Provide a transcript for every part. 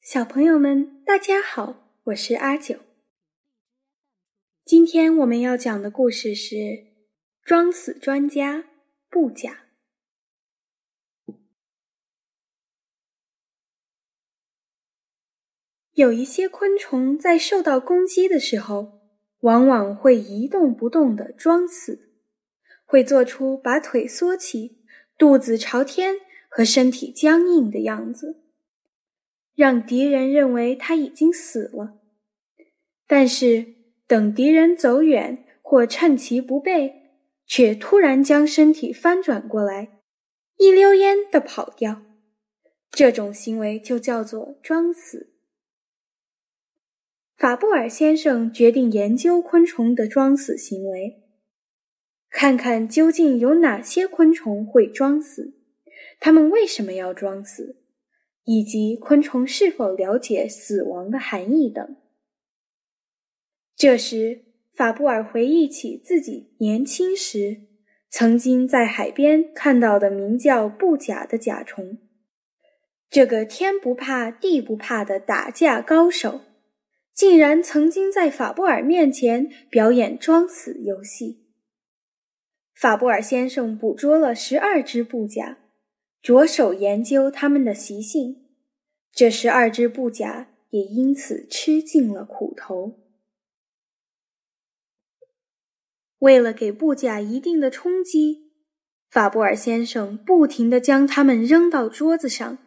小朋友们，大家好，我是阿九。今天我们要讲的故事是《装死专家布甲》。有一些昆虫在受到攻击的时候，往往会一动不动的装死，会做出把腿缩起、肚子朝天和身体僵硬的样子。让敌人认为他已经死了，但是等敌人走远或趁其不备，却突然将身体翻转过来，一溜烟的跑掉。这种行为就叫做装死。法布尔先生决定研究昆虫的装死行为，看看究竟有哪些昆虫会装死，它们为什么要装死。以及昆虫是否了解死亡的含义等。这时，法布尔回忆起自己年轻时曾经在海边看到的名叫布甲的甲虫。这个天不怕地不怕的打架高手，竟然曾经在法布尔面前表演装死游戏。法布尔先生捕捉了十二只布甲。着手研究它们的习性，这十二只布甲也因此吃尽了苦头。为了给布甲一定的冲击，法布尔先生不停地将它们扔到桌子上。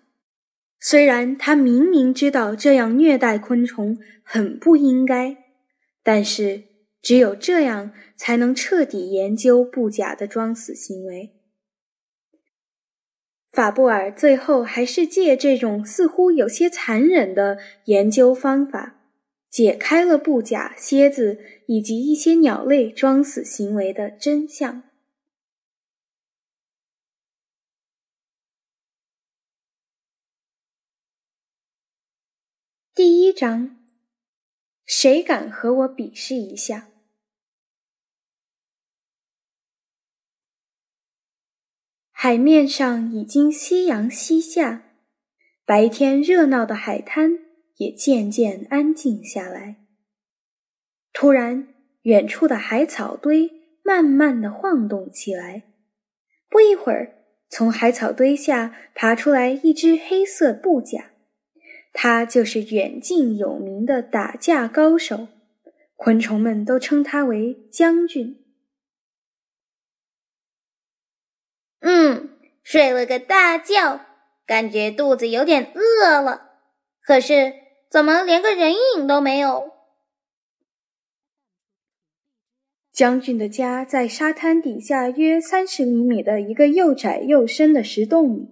虽然他明明知道这样虐待昆虫很不应该，但是只有这样才能彻底研究布甲的装死行为。法布尔最后还是借这种似乎有些残忍的研究方法，解开了布甲、蝎子以及一些鸟类装死行为的真相。第一章，谁敢和我比试一下？海面上已经夕阳西下，白天热闹的海滩也渐渐安静下来。突然，远处的海草堆慢慢的晃动起来。不一会儿，从海草堆下爬出来一只黑色布甲，他就是远近有名的打架高手，昆虫们都称他为将军。嗯，睡了个大觉，感觉肚子有点饿了。可是怎么连个人影都没有？将军的家在沙滩底下约三十厘米的一个又窄又深的石洞里。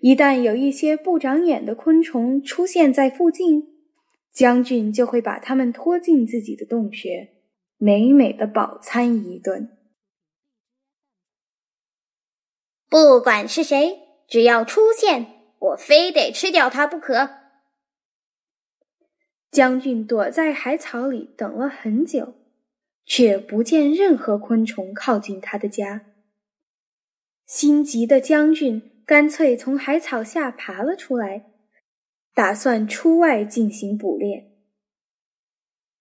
一旦有一些不长眼的昆虫出现在附近，将军就会把它们拖进自己的洞穴，美美的饱餐一顿。不管是谁，只要出现，我非得吃掉他不可。将军躲在海草里等了很久，却不见任何昆虫靠近他的家。心急的将军干脆从海草下爬了出来，打算出外进行捕猎。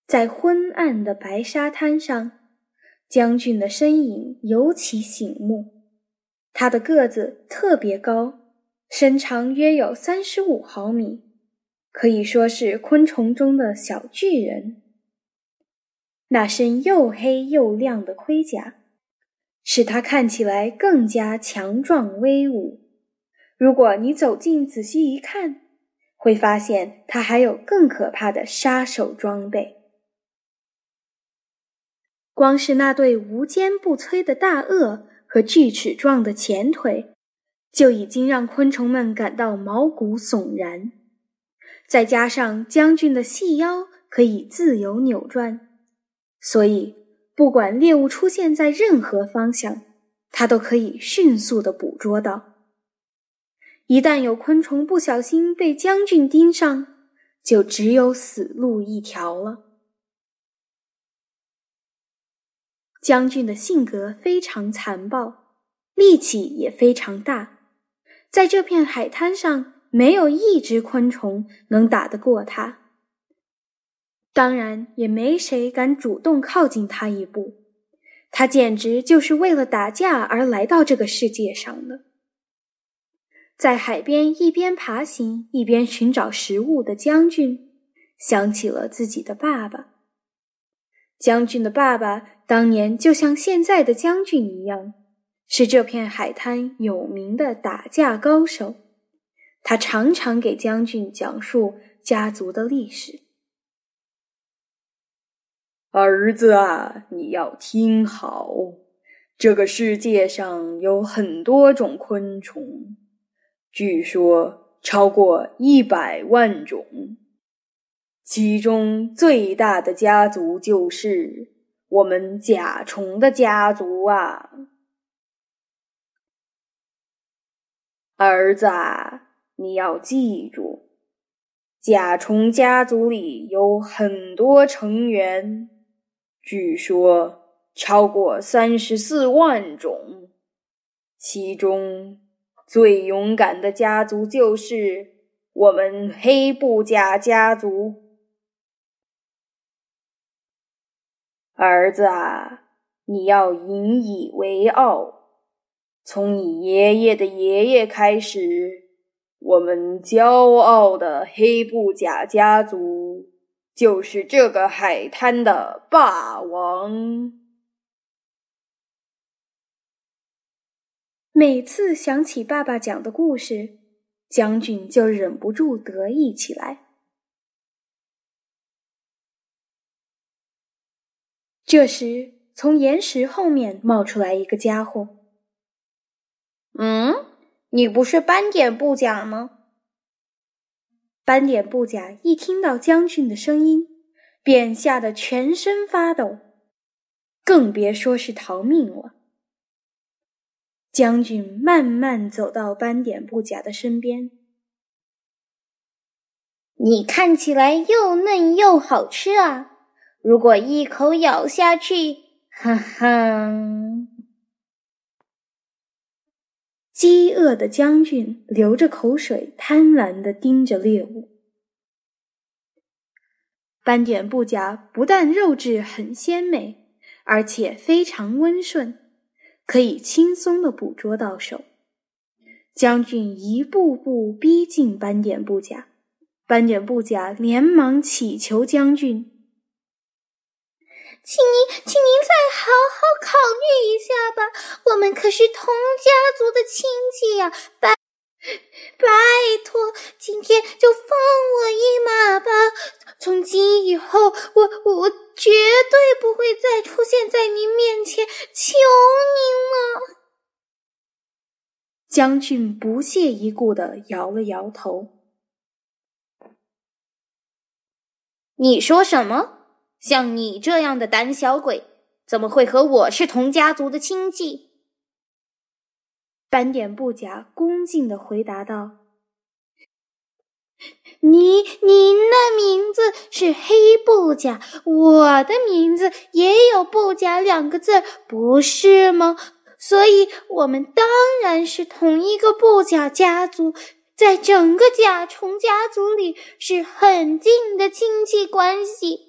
在昏暗的白沙滩上，将军的身影尤其醒目。他的个子特别高，身长约有三十五毫米，可以说是昆虫中的小巨人。那身又黑又亮的盔甲，使他看起来更加强壮威武。如果你走近仔细一看，会发现他还有更可怕的杀手装备。光是那对无坚不摧的大颚。和锯齿状的前腿，就已经让昆虫们感到毛骨悚然。再加上将军的细腰可以自由扭转，所以不管猎物出现在任何方向，它都可以迅速的捕捉到。一旦有昆虫不小心被将军盯上，就只有死路一条了。将军的性格非常残暴，力气也非常大。在这片海滩上，没有一只昆虫能打得过他。当然，也没谁敢主动靠近他一步。他简直就是为了打架而来到这个世界上的。在海边一边爬行一边寻找食物的将军，想起了自己的爸爸。将军的爸爸当年就像现在的将军一样，是这片海滩有名的打架高手。他常常给将军讲述家族的历史。儿子啊，你要听好，这个世界上有很多种昆虫。据说超过一百万种，其中最大的家族就是我们甲虫的家族啊！儿子，你要记住，甲虫家族里有很多成员，据说超过三十四万种，其中。最勇敢的家族就是我们黑布甲家族。儿子啊，你要引以为傲。从你爷爷的爷爷开始，我们骄傲的黑布甲家族就是这个海滩的霸王。每次想起爸爸讲的故事，将军就忍不住得意起来。这时，从岩石后面冒出来一个家伙。“嗯，你不是斑点布甲吗？”斑点布甲一听到将军的声音，便吓得全身发抖，更别说是逃命了。将军慢慢走到斑点布甲的身边。你看起来又嫩又好吃啊！如果一口咬下去，哈哈！饥饿的将军流着口水，贪婪地盯着猎物。斑点布甲不但肉质很鲜美，而且非常温顺。可以轻松的捕捉到手。将军一步步逼近斑点布甲，斑点布甲连忙乞求将军：“请您，请您再好好考虑一下吧，我们可是同家族的亲戚呀！拜，拜托，今天就放我一马吧！从今以后，我我绝对不会再出现在您面前，求您了。将军不屑一顾的摇了摇头。你说什么？像你这样的胆小鬼，怎么会和我是同家族的亲戚？斑点布甲恭敬的回答道。你您的名字是黑布甲，我的名字也有“布甲”两个字，不是吗？所以，我们当然是同一个布甲家族，在整个甲虫家族里是很近的亲戚关系。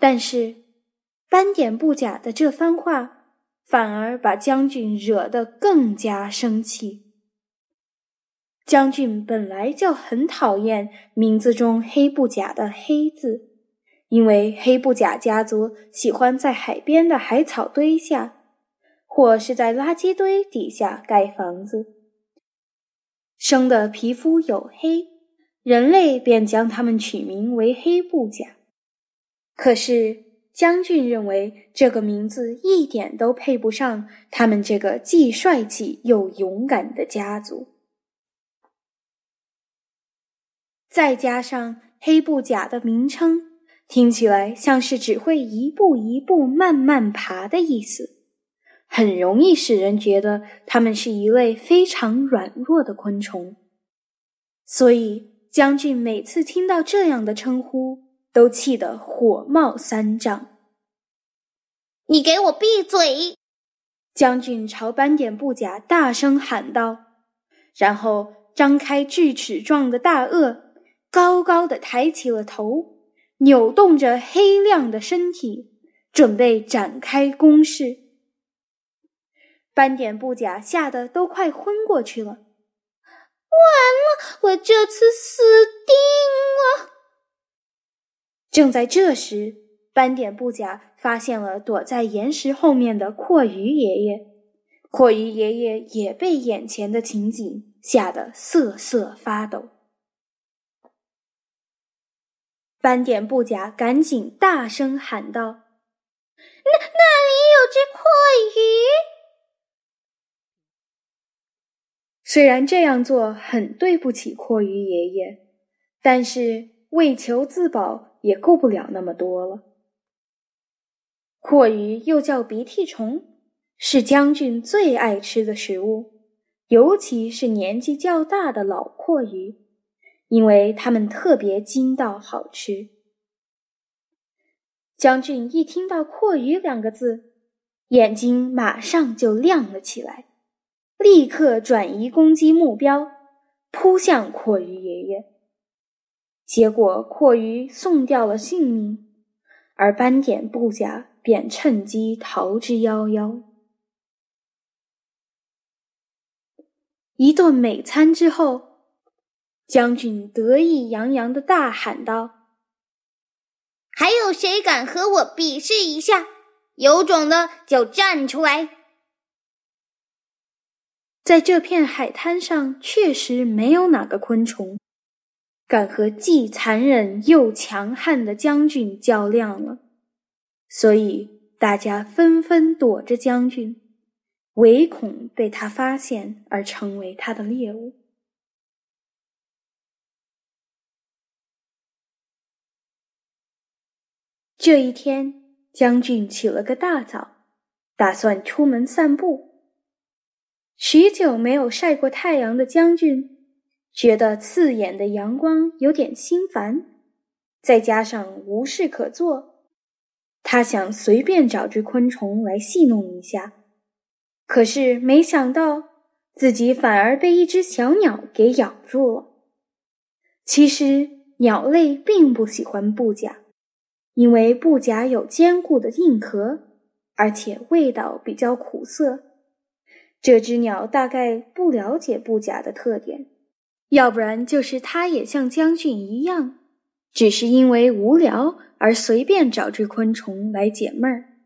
但是，斑点布甲的这番话反而把将军惹得更加生气。将军本来就很讨厌名字中“黑布甲”的“黑”字，因为黑布甲家族喜欢在海边的海草堆下，或是在垃圾堆底下盖房子，生的皮肤黝黑，人类便将他们取名为黑布甲。可是将军认为这个名字一点都配不上他们这个既帅气又勇敢的家族。再加上黑布甲的名称，听起来像是只会一步一步慢慢爬的意思，很容易使人觉得它们是一类非常软弱的昆虫。所以将军每次听到这样的称呼，都气得火冒三丈。你给我闭嘴！将军朝斑点布甲大声喊道。然后张开锯齿状的大颚，高高的抬起了头，扭动着黑亮的身体，准备展开攻势。斑点布甲吓得都快昏过去了。完了，我这次死！正在这时，斑点布甲发现了躲在岩石后面的阔鱼爷爷。阔鱼爷爷也被眼前的情景吓得瑟瑟发抖。斑点布甲赶紧大声喊道：“那那里有只阔鱼！”虽然这样做很对不起阔鱼爷爷，但是为求自保也顾不了那么多了。阔鱼又叫鼻涕虫。是将军最爱吃的食物，尤其是年纪较大的老阔鱼，因为它们特别筋道好吃。将军一听到“阔鱼”两个字，眼睛马上就亮了起来，立刻转移攻击目标，扑向阔鱼爷爷。结果，阔鱼送掉了性命，而斑点部下便趁机逃之夭夭。一顿美餐之后，将军得意洋洋的大喊道：“还有谁敢和我比试一下？有种的就站出来！”在这片海滩上，确实没有哪个昆虫敢和既残忍又强悍的将军较量了，所以大家纷纷躲着将军。唯恐被他发现而成为他的猎物。这一天，将军起了个大早，打算出门散步。许久没有晒过太阳的将军，觉得刺眼的阳光有点心烦，再加上无事可做，他想随便找只昆虫来戏弄一下。可是没想到，自己反而被一只小鸟给咬住了。其实鸟类并不喜欢布甲，因为布甲有坚固的硬壳，而且味道比较苦涩。这只鸟大概不了解布甲的特点，要不然就是他也像将军一样，只是因为无聊而随便找只昆虫来解闷儿。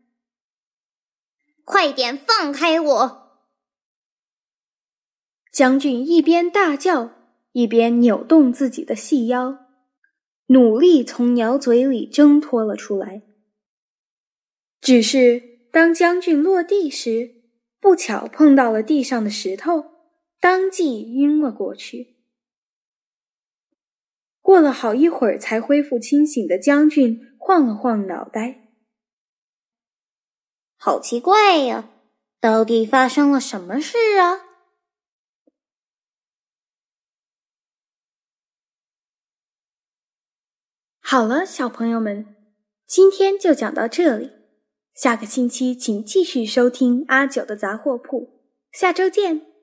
快点放开我！将军一边大叫，一边扭动自己的细腰，努力从鸟嘴里挣脱了出来。只是当将军落地时，不巧碰到了地上的石头，当即晕了过去。过了好一会儿才恢复清醒的将军晃了晃脑袋。好奇怪呀，到底发生了什么事啊？好了，小朋友们，今天就讲到这里，下个星期请继续收听阿九的杂货铺，下周见。